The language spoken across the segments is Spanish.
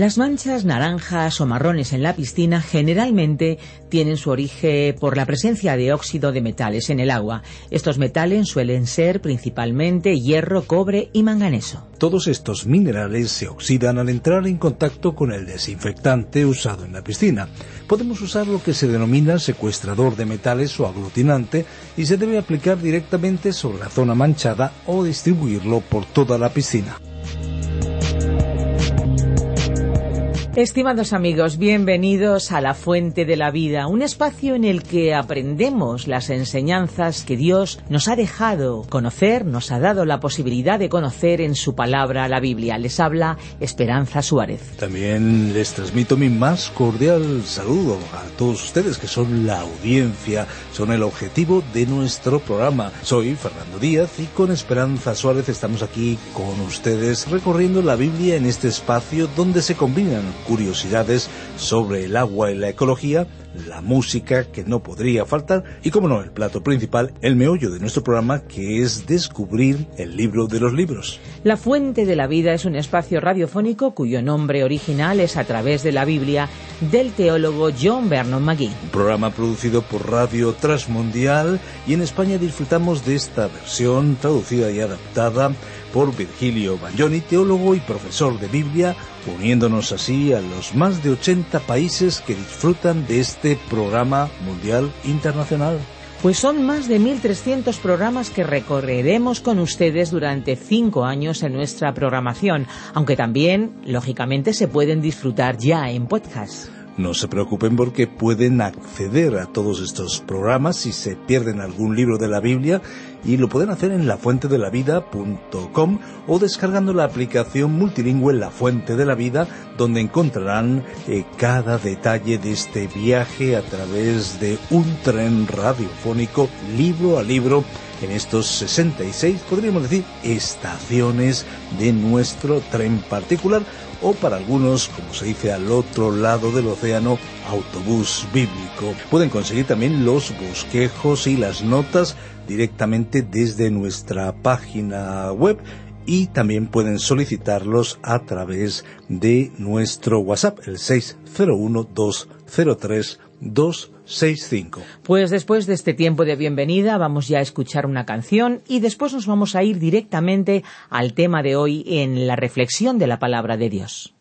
Las manchas naranjas o marrones en la piscina generalmente tienen su origen por la presencia de óxido de metales en el agua. Estos metales suelen ser principalmente hierro, cobre y manganeso. Todos estos minerales se oxidan al entrar en contacto con el desinfectante usado en la piscina. Podemos usar lo que se denomina secuestrador de metales o aglutinante y se debe aplicar directamente sobre la zona manchada o distribuirlo por toda la piscina. Estimados amigos, bienvenidos a La Fuente de la Vida, un espacio en el que aprendemos las enseñanzas que Dios nos ha dejado conocer, nos ha dado la posibilidad de conocer en su palabra, la Biblia. Les habla Esperanza Suárez. También les transmito mi más cordial saludo a todos ustedes que son la audiencia, son el objetivo de nuestro programa. Soy Fernando Díaz y con Esperanza Suárez estamos aquí con ustedes recorriendo la Biblia en este espacio donde se combinan curiosidades sobre el agua y la ecología, la música que no podría faltar y, como no, el plato principal, el meollo de nuestro programa que es descubrir el libro de los libros. La Fuente de la Vida es un espacio radiofónico cuyo nombre original es a través de la Biblia del teólogo John Vernon McGee. Un programa producido por Radio Transmundial y en España disfrutamos de esta versión traducida y adaptada por Virgilio Baglioni, teólogo y profesor de Biblia, uniéndonos así a los más de 80 países que disfrutan de este programa mundial internacional. Pues son más de 1.300 programas que recorreremos con ustedes durante cinco años en nuestra programación, aunque también, lógicamente, se pueden disfrutar ya en podcast. No se preocupen porque pueden acceder a todos estos programas si se pierden algún libro de la Biblia y lo pueden hacer en lafuentedelavida.com o descargando la aplicación multilingüe La Fuente de la Vida donde encontrarán eh, cada detalle de este viaje a través de un tren radiofónico libro a libro en estos 66, podríamos decir, estaciones de nuestro tren particular o para algunos, como se dice al otro lado del océano, autobús bíblico. Pueden conseguir también los bosquejos y las notas directamente desde nuestra página web y también pueden solicitarlos a través de nuestro WhatsApp, el 601 203 265. Pues después de este tiempo de bienvenida vamos ya a escuchar una canción y después nos vamos a ir directamente al tema de hoy en la reflexión de la palabra de Dios.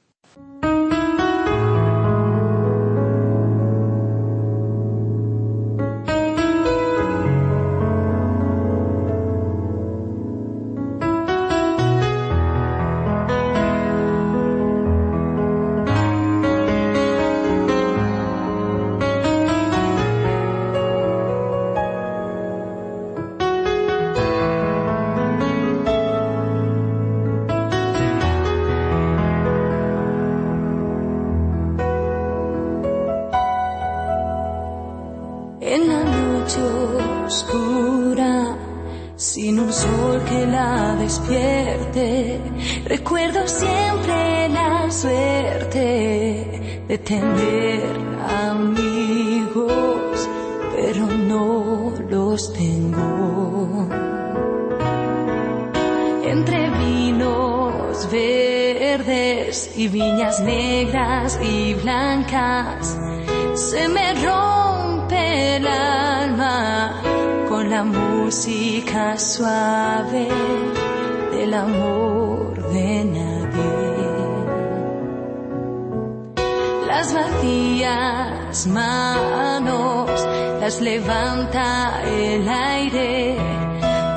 Levanta el aire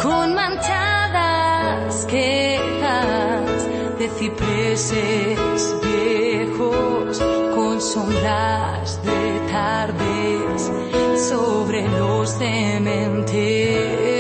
con manchadas quejas de cipreses viejos con sombras de tardes sobre los cementerios.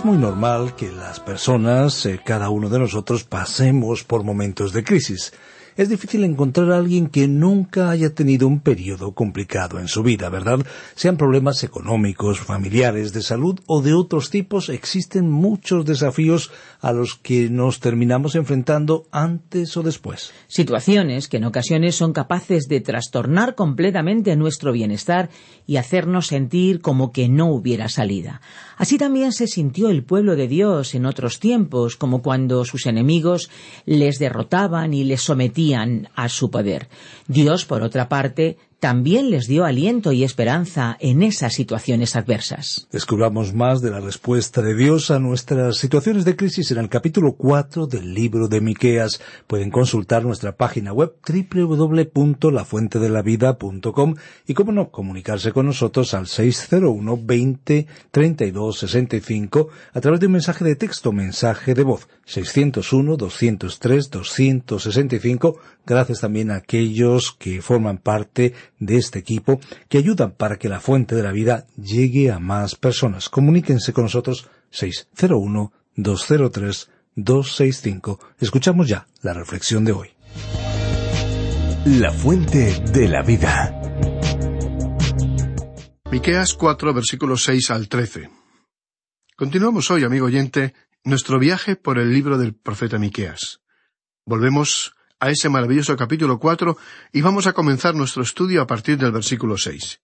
Es muy normal que las personas, eh, cada uno de nosotros, pasemos por momentos de crisis. Es difícil encontrar a alguien que nunca haya tenido un periodo complicado en su vida, ¿verdad? Sean problemas económicos, familiares, de salud o de otros tipos, existen muchos desafíos a los que nos terminamos enfrentando antes o después. Situaciones que en ocasiones son capaces de trastornar completamente nuestro bienestar y hacernos sentir como que no hubiera salida. Así también se sintió el pueblo de Dios en otros tiempos, como cuando sus enemigos les derrotaban y les sometían a su poder. Dios, por otra parte, también les dio aliento y esperanza en esas situaciones adversas. Descubramos más de la respuesta de Dios a nuestras situaciones de crisis en el capítulo 4 del libro de Miqueas. Pueden consultar nuestra página web www.lafuentedelavida.com y, como no, comunicarse con nosotros al 601 20 32 65 a través de un mensaje de texto, mensaje de voz 601 203 265. Gracias también a aquellos que forman parte de este equipo que ayudan para que la fuente de la vida llegue a más personas. Comuníquense con nosotros 601-203-265. Escuchamos ya la reflexión de hoy. La fuente de la vida. Miqueas 4 versículos 6 al 13. Continuamos hoy, amigo oyente, nuestro viaje por el libro del profeta Miqueas. Volvemos a ese maravilloso capítulo cuatro y vamos a comenzar nuestro estudio a partir del versículo seis.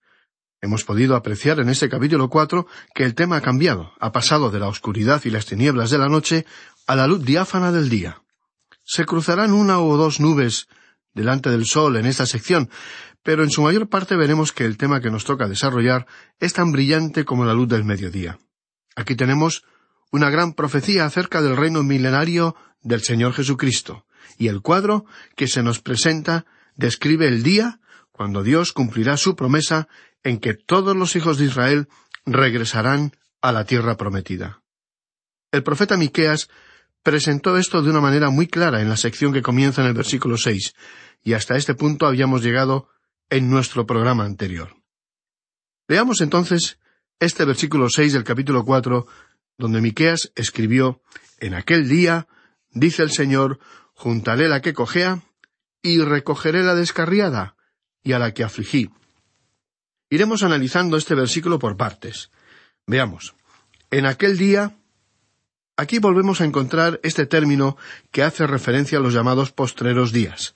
Hemos podido apreciar en este capítulo cuatro que el tema ha cambiado, ha pasado de la oscuridad y las tinieblas de la noche a la luz diáfana del día. Se cruzarán una o dos nubes delante del sol en esta sección, pero en su mayor parte veremos que el tema que nos toca desarrollar es tan brillante como la luz del mediodía. Aquí tenemos una gran profecía acerca del reino milenario del Señor Jesucristo, y el cuadro que se nos presenta describe el día cuando Dios cumplirá su promesa en que todos los hijos de Israel regresarán a la tierra prometida. El profeta Miqueas presentó esto de una manera muy clara en la sección que comienza en el versículo seis, y hasta este punto habíamos llegado en nuestro programa anterior. Veamos entonces este versículo seis del capítulo cuatro, donde Miqueas escribió En aquel día, dice el Señor, juntaré la que cojea, y recogeré la descarriada, y a la que afligí. Iremos analizando este versículo por partes. Veamos. En aquel día, aquí volvemos a encontrar este término que hace referencia a los llamados postreros días.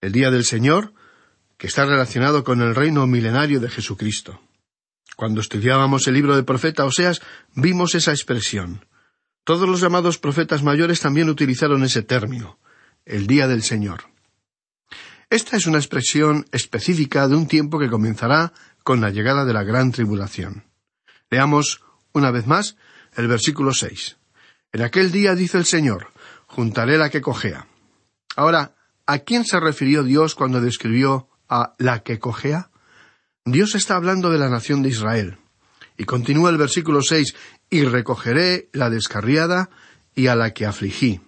El día del Señor, que está relacionado con el reino milenario de Jesucristo. Cuando estudiábamos el libro del profeta Oseas, vimos esa expresión. Todos los llamados profetas mayores también utilizaron ese término el día del Señor. Esta es una expresión específica de un tiempo que comenzará con la llegada de la gran tribulación. Leamos una vez más el versículo seis. En aquel día dice el Señor, juntaré la que cojea. Ahora, ¿a quién se refirió Dios cuando describió a la que cojea? Dios está hablando de la nación de Israel. Y continúa el versículo seis, y recogeré la descarriada y a la que afligí.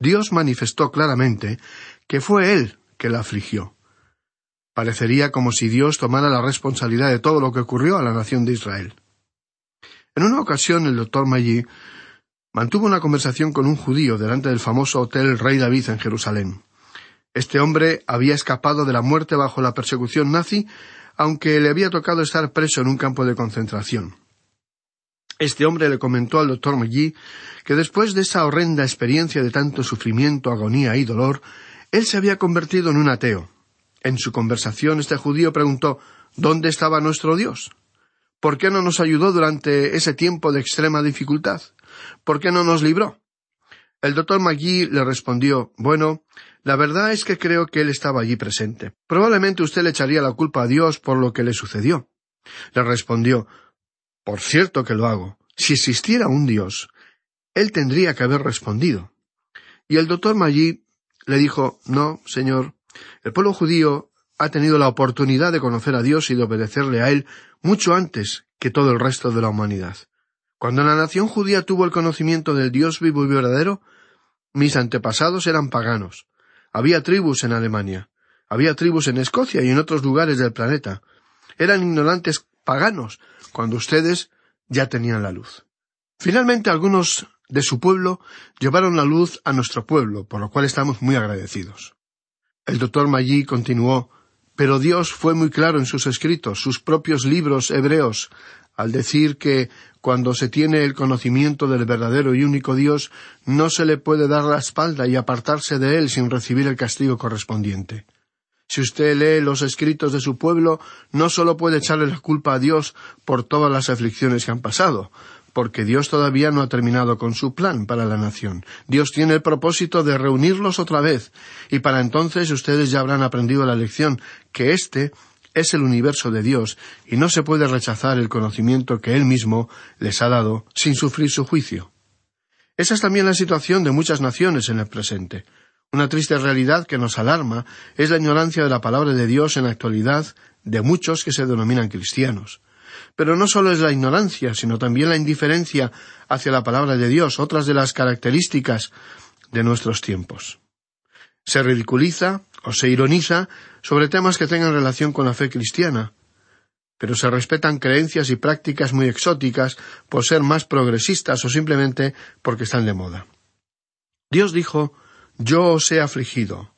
Dios manifestó claramente que fue Él que la afligió. Parecería como si Dios tomara la responsabilidad de todo lo que ocurrió a la nación de Israel. En una ocasión el doctor Maggi mantuvo una conversación con un judío delante del famoso Hotel Rey David en Jerusalén. Este hombre había escapado de la muerte bajo la persecución nazi, aunque le había tocado estar preso en un campo de concentración. Este hombre le comentó al doctor Maggi que después de esa horrenda experiencia de tanto sufrimiento, agonía y dolor, él se había convertido en un ateo. En su conversación este judío preguntó ¿Dónde estaba nuestro Dios? ¿Por qué no nos ayudó durante ese tiempo de extrema dificultad? ¿Por qué no nos libró? El doctor Magui le respondió Bueno, la verdad es que creo que él estaba allí presente. Probablemente usted le echaría la culpa a Dios por lo que le sucedió. Le respondió Por cierto que lo hago. Si existiera un Dios, él tendría que haber respondido. Y el doctor Magui le dijo No, señor, el pueblo judío ha tenido la oportunidad de conocer a Dios y de obedecerle a Él mucho antes que todo el resto de la humanidad. Cuando la nación judía tuvo el conocimiento del Dios vivo y verdadero, mis antepasados eran paganos. Había tribus en Alemania, había tribus en Escocia y en otros lugares del planeta. Eran ignorantes paganos cuando ustedes ya tenían la luz. Finalmente algunos de su pueblo llevaron la luz a nuestro pueblo, por lo cual estamos muy agradecidos. El doctor Maggi continuó pero Dios fue muy claro en sus escritos, sus propios libros hebreos, al decir que cuando se tiene el conocimiento del verdadero y único Dios, no se le puede dar la espalda y apartarse de él sin recibir el castigo correspondiente. Si usted lee los escritos de su pueblo, no sólo puede echarle la culpa a Dios por todas las aflicciones que han pasado, porque Dios todavía no ha terminado con su plan para la nación. Dios tiene el propósito de reunirlos otra vez, y para entonces ustedes ya habrán aprendido la lección que este es el universo de Dios y no se puede rechazar el conocimiento que Él mismo les ha dado sin sufrir su juicio. Esa es también la situación de muchas naciones en el presente. Una triste realidad que nos alarma es la ignorancia de la palabra de Dios en la actualidad de muchos que se denominan cristianos. Pero no solo es la ignorancia, sino también la indiferencia hacia la palabra de Dios, otras de las características de nuestros tiempos. Se ridiculiza o se ironiza sobre temas que tengan relación con la fe cristiana, pero se respetan creencias y prácticas muy exóticas por ser más progresistas o simplemente porque están de moda. Dios dijo Yo os he afligido.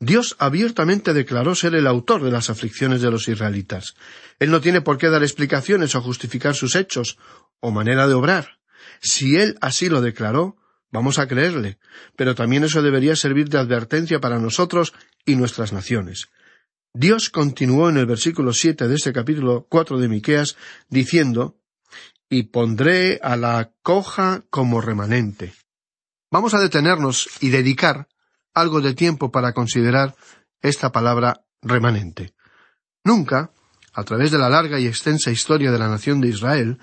Dios abiertamente declaró ser el autor de las aflicciones de los israelitas. Él no tiene por qué dar explicaciones o justificar sus hechos o manera de obrar. Si Él así lo declaró, Vamos a creerle, pero también eso debería servir de advertencia para nosotros y nuestras naciones. Dios continuó en el versículo siete de este capítulo cuatro de Miqueas diciendo y pondré a la coja como remanente. Vamos a detenernos y dedicar algo de tiempo para considerar esta palabra remanente. Nunca, a través de la larga y extensa historia de la nación de Israel,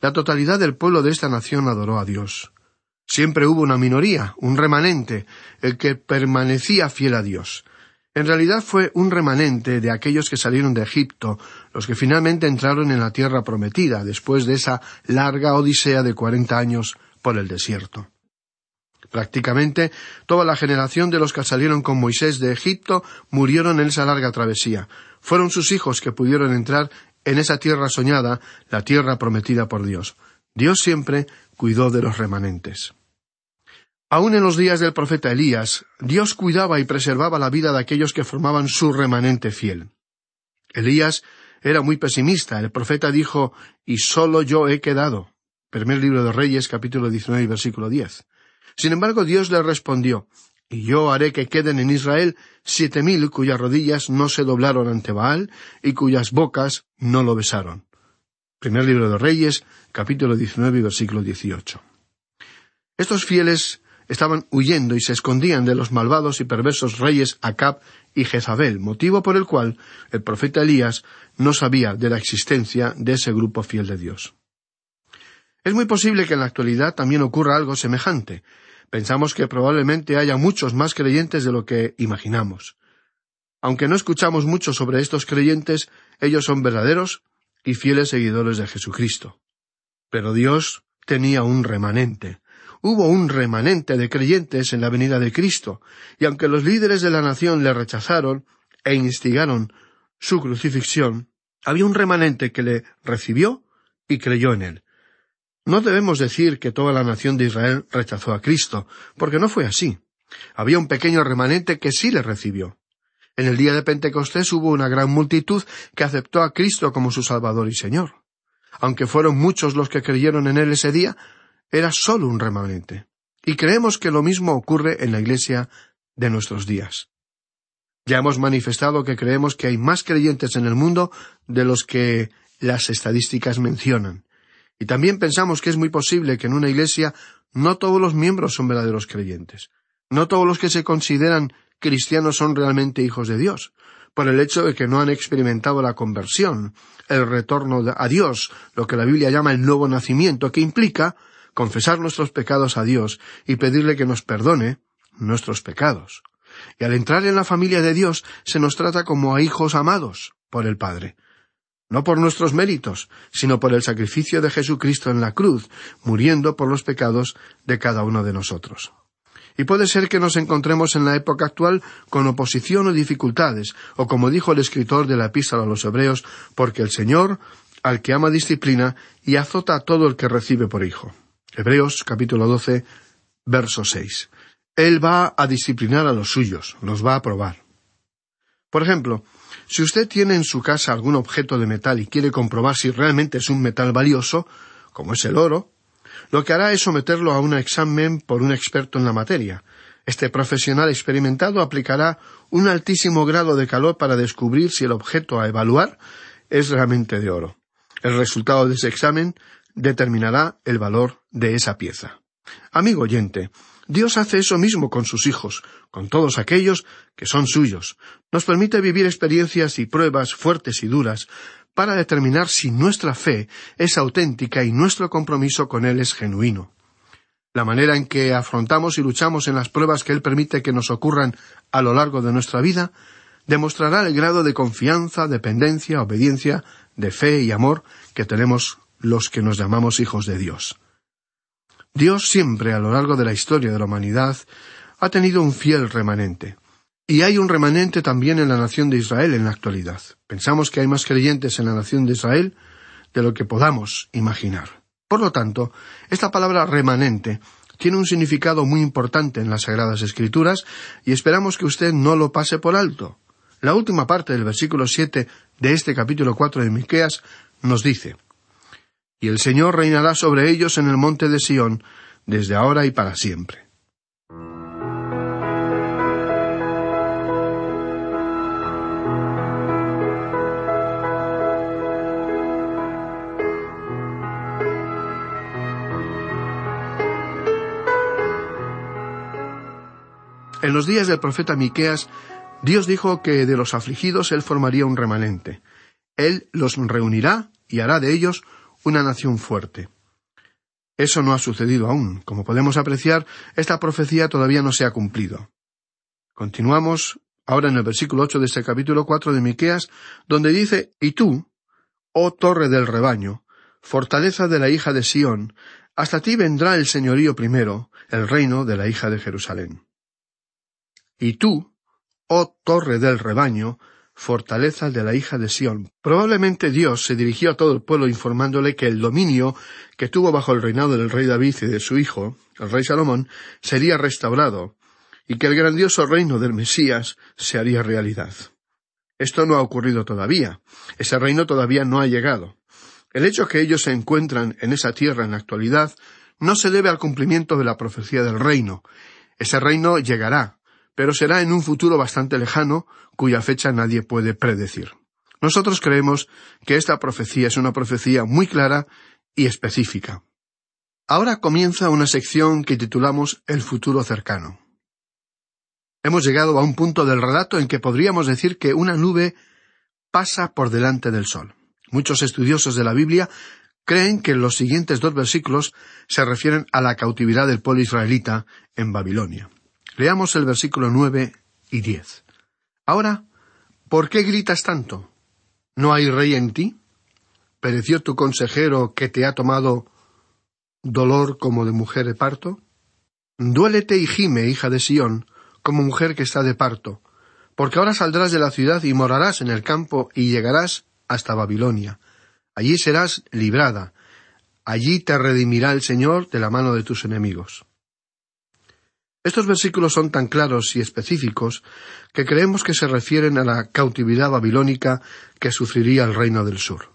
la totalidad del pueblo de esta nación adoró a Dios. Siempre hubo una minoría, un remanente, el que permanecía fiel a Dios. En realidad fue un remanente de aquellos que salieron de Egipto, los que finalmente entraron en la tierra prometida, después de esa larga odisea de cuarenta años por el desierto. Prácticamente toda la generación de los que salieron con Moisés de Egipto murieron en esa larga travesía. Fueron sus hijos que pudieron entrar en esa tierra soñada, la tierra prometida por Dios. Dios siempre cuidó de los remanentes. Aun en los días del profeta Elías, Dios cuidaba y preservaba la vida de aquellos que formaban su remanente fiel. Elías era muy pesimista. El profeta dijo, y solo yo he quedado. Primer libro de Reyes, capítulo 19, versículo 10. Sin embargo, Dios le respondió, y yo haré que queden en Israel siete mil cuyas rodillas no se doblaron ante Baal y cuyas bocas no lo besaron. Primer libro de Reyes, capítulo 19, versículo 18. Estos fieles estaban huyendo y se escondían de los malvados y perversos reyes Acab y Jezabel, motivo por el cual el profeta Elías no sabía de la existencia de ese grupo fiel de Dios. Es muy posible que en la actualidad también ocurra algo semejante. Pensamos que probablemente haya muchos más creyentes de lo que imaginamos. Aunque no escuchamos mucho sobre estos creyentes, ellos son verdaderos y fieles seguidores de Jesucristo. Pero Dios tenía un remanente. Hubo un remanente de creyentes en la venida de Cristo, y aunque los líderes de la nación le rechazaron e instigaron su crucifixión, había un remanente que le recibió y creyó en él. No debemos decir que toda la nación de Israel rechazó a Cristo, porque no fue así. Había un pequeño remanente que sí le recibió. En el día de Pentecostés hubo una gran multitud que aceptó a Cristo como su Salvador y Señor. Aunque fueron muchos los que creyeron en él ese día, era solo un remanente. Y creemos que lo mismo ocurre en la Iglesia de nuestros días. Ya hemos manifestado que creemos que hay más creyentes en el mundo de los que las estadísticas mencionan. Y también pensamos que es muy posible que en una iglesia no todos los miembros son verdaderos creyentes. No todos los que se consideran cristianos son realmente hijos de Dios, por el hecho de que no han experimentado la conversión, el retorno a Dios, lo que la Biblia llama el nuevo nacimiento, que implica confesar nuestros pecados a Dios y pedirle que nos perdone nuestros pecados. Y al entrar en la familia de Dios se nos trata como a hijos amados por el Padre. No por nuestros méritos, sino por el sacrificio de Jesucristo en la cruz, muriendo por los pecados de cada uno de nosotros. Y puede ser que nos encontremos en la época actual con oposición o dificultades, o como dijo el escritor de la epístola a los Hebreos, porque el Señor, al que ama disciplina, y azota a todo el que recibe por hijo. Hebreos capítulo 12, verso 6. Él va a disciplinar a los suyos, los va a probar. Por ejemplo, si usted tiene en su casa algún objeto de metal y quiere comprobar si realmente es un metal valioso, como es el oro, lo que hará es someterlo a un examen por un experto en la materia. Este profesional experimentado aplicará un altísimo grado de calor para descubrir si el objeto a evaluar es realmente de oro. El resultado de ese examen determinará el valor de esa pieza. Amigo oyente, Dios hace eso mismo con sus hijos, con todos aquellos que son suyos. Nos permite vivir experiencias y pruebas fuertes y duras para determinar si nuestra fe es auténtica y nuestro compromiso con Él es genuino. La manera en que afrontamos y luchamos en las pruebas que Él permite que nos ocurran a lo largo de nuestra vida demostrará el grado de confianza, dependencia, obediencia, de fe y amor que tenemos los que nos llamamos hijos de Dios. Dios siempre a lo largo de la historia de la humanidad ha tenido un fiel remanente. Y hay un remanente también en la nación de Israel en la actualidad. Pensamos que hay más creyentes en la nación de Israel de lo que podamos imaginar. Por lo tanto, esta palabra remanente tiene un significado muy importante en las Sagradas Escrituras y esperamos que usted no lo pase por alto. La última parte del versículo siete de este capítulo cuatro de Miqueas nos dice Y el Señor reinará sobre ellos en el monte de Sión, desde ahora y para siempre. En los días del profeta Miqueas, Dios dijo que de los afligidos él formaría un remanente. Él los reunirá y hará de ellos una nación fuerte. Eso no ha sucedido aún. Como podemos apreciar, esta profecía todavía no se ha cumplido. Continuamos ahora en el versículo ocho de este capítulo cuatro de Miqueas, donde dice Y tú, oh torre del rebaño, fortaleza de la hija de Sión, hasta ti vendrá el señorío primero, el reino de la hija de Jerusalén. Y tú, oh torre del rebaño, fortaleza de la hija de Sión. Probablemente Dios se dirigió a todo el pueblo informándole que el dominio que tuvo bajo el reinado del rey David y de su hijo, el rey Salomón, sería restaurado, y que el grandioso reino del Mesías se haría realidad. Esto no ha ocurrido todavía. Ese reino todavía no ha llegado. El hecho que ellos se encuentran en esa tierra en la actualidad no se debe al cumplimiento de la profecía del reino. Ese reino llegará, pero será en un futuro bastante lejano, cuya fecha nadie puede predecir. Nosotros creemos que esta profecía es una profecía muy clara y específica. Ahora comienza una sección que titulamos El futuro cercano. Hemos llegado a un punto del relato en que podríamos decir que una nube pasa por delante del sol. Muchos estudiosos de la Biblia creen que los siguientes dos versículos se refieren a la cautividad del pueblo israelita en Babilonia. Leamos el versículo nueve y diez. Ahora, ¿por qué gritas tanto? ¿No hay rey en ti? ¿Pereció tu consejero que te ha tomado dolor como de mujer de parto? Duélete y gime, hija de Sión, como mujer que está de parto, porque ahora saldrás de la ciudad y morarás en el campo y llegarás hasta Babilonia. Allí serás librada, allí te redimirá el Señor de la mano de tus enemigos. Estos versículos son tan claros y específicos que creemos que se refieren a la cautividad babilónica que sufriría el reino del sur.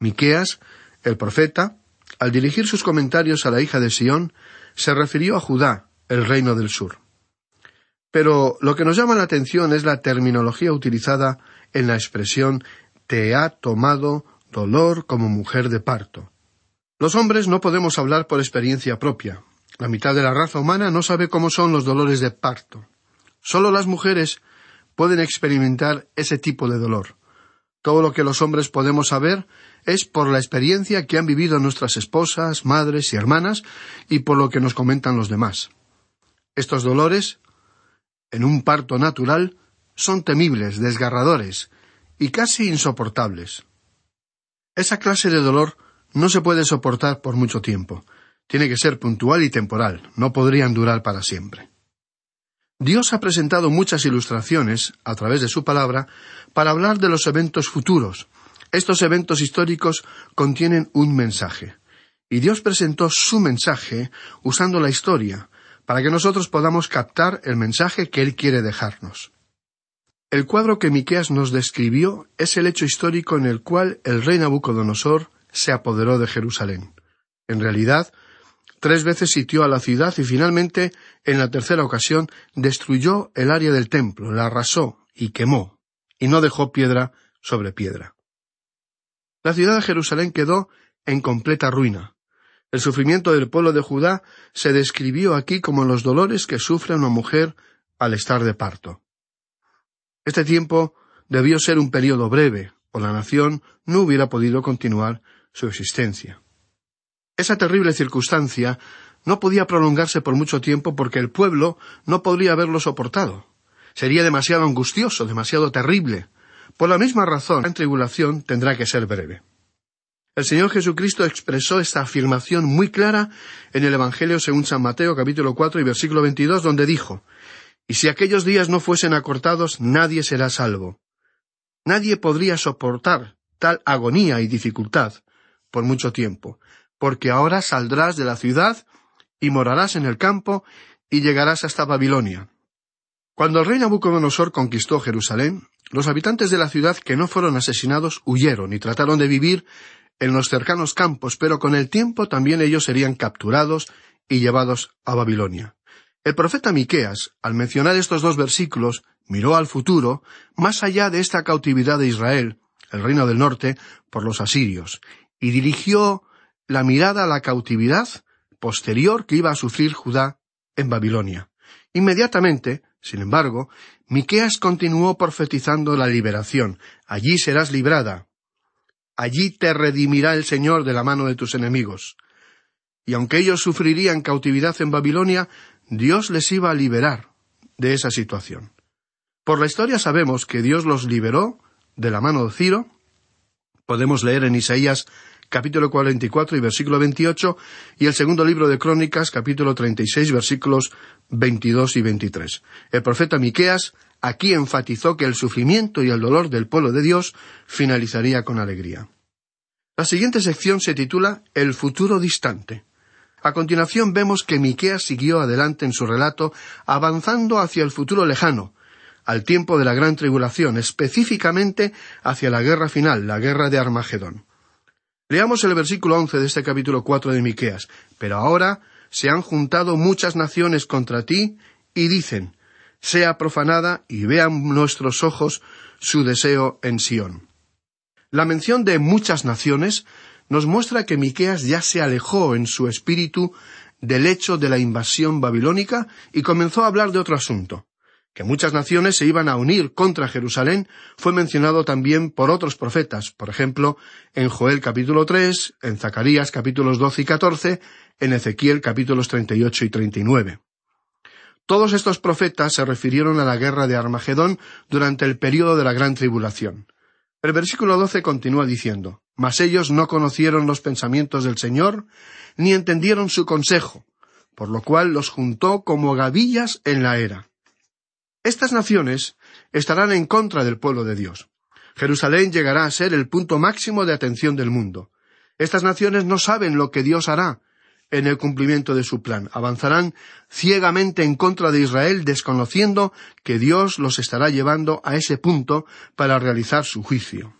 Miqueas, el profeta, al dirigir sus comentarios a la hija de Sión, se refirió a Judá, el reino del sur. Pero lo que nos llama la atención es la terminología utilizada en la expresión te ha tomado dolor como mujer de parto. Los hombres no podemos hablar por experiencia propia. La mitad de la raza humana no sabe cómo son los dolores de parto. Solo las mujeres pueden experimentar ese tipo de dolor. Todo lo que los hombres podemos saber es por la experiencia que han vivido nuestras esposas, madres y hermanas y por lo que nos comentan los demás. Estos dolores, en un parto natural, son temibles, desgarradores y casi insoportables. Esa clase de dolor no se puede soportar por mucho tiempo. Tiene que ser puntual y temporal, no podrían durar para siempre. Dios ha presentado muchas ilustraciones, a través de su palabra, para hablar de los eventos futuros. Estos eventos históricos contienen un mensaje. Y Dios presentó su mensaje usando la historia, para que nosotros podamos captar el mensaje que Él quiere dejarnos. El cuadro que Miqueas nos describió es el hecho histórico en el cual el rey Nabucodonosor se apoderó de Jerusalén. En realidad, Tres veces sitió a la ciudad y finalmente, en la tercera ocasión, destruyó el área del templo, la arrasó y quemó, y no dejó piedra sobre piedra. La ciudad de Jerusalén quedó en completa ruina. El sufrimiento del pueblo de Judá se describió aquí como los dolores que sufre una mujer al estar de parto. Este tiempo debió ser un periodo breve, o la nación no hubiera podido continuar su existencia. Esa terrible circunstancia no podía prolongarse por mucho tiempo porque el pueblo no podría haberlo soportado. Sería demasiado angustioso, demasiado terrible. Por la misma razón, la tribulación tendrá que ser breve. El Señor Jesucristo expresó esta afirmación muy clara en el Evangelio según San Mateo capítulo cuatro y versículo veintidós, donde dijo Y si aquellos días no fuesen acortados, nadie será salvo. Nadie podría soportar tal agonía y dificultad por mucho tiempo porque ahora saldrás de la ciudad y morarás en el campo y llegarás hasta Babilonia. Cuando el rey Nabucodonosor conquistó Jerusalén, los habitantes de la ciudad que no fueron asesinados huyeron y trataron de vivir en los cercanos campos, pero con el tiempo también ellos serían capturados y llevados a Babilonia. El profeta Miqueas, al mencionar estos dos versículos, miró al futuro, más allá de esta cautividad de Israel, el reino del norte, por los asirios, y dirigió la mirada a la cautividad posterior que iba a sufrir Judá en Babilonia. Inmediatamente, sin embargo, Miqueas continuó profetizando la liberación. Allí serás librada. Allí te redimirá el Señor de la mano de tus enemigos. Y aunque ellos sufrirían cautividad en Babilonia, Dios les iba a liberar de esa situación. Por la historia sabemos que Dios los liberó de la mano de Ciro. Podemos leer en Isaías capítulo 44 y versículo 28, y el segundo libro de Crónicas, capítulo 36, versículos 22 y 23. El profeta Miqueas aquí enfatizó que el sufrimiento y el dolor del pueblo de Dios finalizaría con alegría. La siguiente sección se titula El futuro distante. A continuación vemos que Miqueas siguió adelante en su relato, avanzando hacia el futuro lejano, al tiempo de la gran tribulación, específicamente hacia la guerra final, la guerra de Armagedón. Leamos el versículo once de este capítulo cuatro de Miqueas. Pero ahora se han juntado muchas naciones contra ti y dicen sea profanada y vean nuestros ojos su deseo en Sión. La mención de muchas naciones nos muestra que Miqueas ya se alejó en su espíritu del hecho de la invasión babilónica y comenzó a hablar de otro asunto. Que muchas naciones se iban a unir contra Jerusalén fue mencionado también por otros profetas, por ejemplo, en Joel capítulo tres, en Zacarías capítulos doce y catorce, en Ezequiel capítulos treinta y ocho y treinta y nueve. Todos estos profetas se refirieron a la guerra de Armagedón durante el período de la gran tribulación. El versículo doce continúa diciendo Mas ellos no conocieron los pensamientos del Señor, ni entendieron su consejo, por lo cual los juntó como gavillas en la era. Estas naciones estarán en contra del pueblo de Dios. Jerusalén llegará a ser el punto máximo de atención del mundo. Estas naciones no saben lo que Dios hará en el cumplimiento de su plan. Avanzarán ciegamente en contra de Israel, desconociendo que Dios los estará llevando a ese punto para realizar su juicio.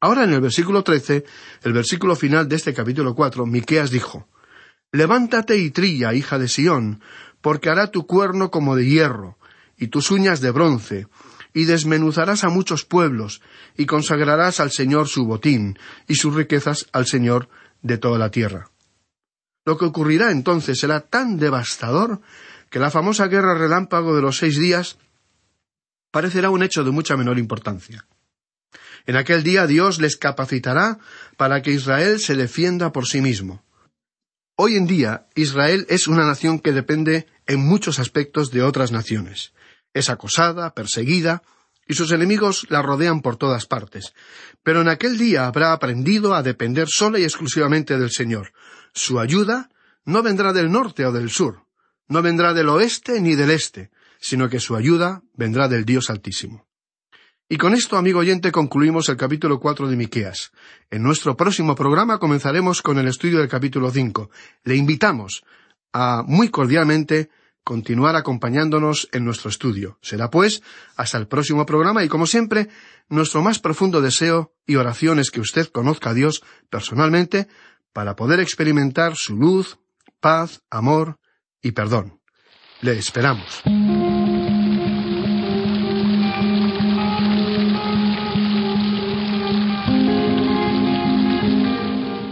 Ahora en el versículo trece, el versículo final de este capítulo cuatro, Miqueas dijo Levántate y trilla, hija de Sión, porque hará tu cuerno como de hierro, y tus uñas de bronce, y desmenuzarás a muchos pueblos, y consagrarás al Señor su botín, y sus riquezas al Señor de toda la tierra. Lo que ocurrirá entonces será tan devastador que la famosa guerra relámpago de los seis días parecerá un hecho de mucha menor importancia. En aquel día Dios les capacitará para que Israel se defienda por sí mismo. Hoy en día Israel es una nación que depende en muchos aspectos de otras naciones. Es acosada, perseguida, y sus enemigos la rodean por todas partes. Pero en aquel día habrá aprendido a depender sola y exclusivamente del Señor, su ayuda no vendrá del norte o del sur, no vendrá del oeste ni del este, sino que su ayuda vendrá del Dios Altísimo. Y con esto, amigo oyente, concluimos el capítulo cuatro de Miqueas. En nuestro próximo programa comenzaremos con el estudio del capítulo cinco. Le invitamos a muy cordialmente continuar acompañándonos en nuestro estudio. Será pues hasta el próximo programa y como siempre, nuestro más profundo deseo y oración es que usted conozca a Dios personalmente para poder experimentar su luz, paz, amor y perdón. Le esperamos.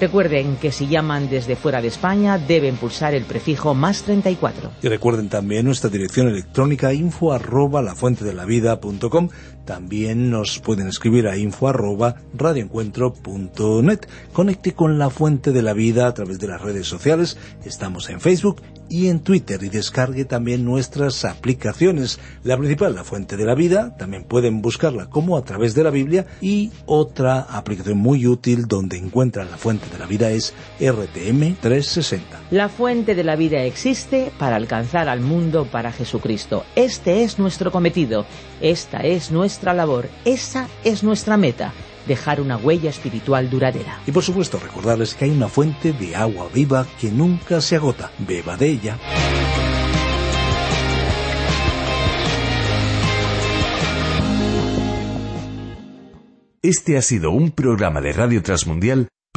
Recuerden que si llaman desde fuera de España deben pulsar el prefijo más 34. Y recuerden también nuestra dirección electrónica info arroba lafuentedelavida.com. También nos pueden escribir a info arroba radioencuentro.net. Conecte con La Fuente de la Vida a través de las redes sociales. Estamos en Facebook y en Twitter y descargue también nuestras aplicaciones. La principal, La Fuente de la Vida, también pueden buscarla como a través de la Biblia y otra aplicación muy útil donde encuentran La Fuente de la Vida es RTM 360. La Fuente de la Vida existe para alcanzar al mundo para Jesucristo. Este es nuestro cometido, esta es nuestra labor, esa es nuestra meta dejar una huella espiritual duradera. Y por supuesto recordarles que hay una fuente de agua viva que nunca se agota. Beba de ella. Este ha sido un programa de Radio Transmundial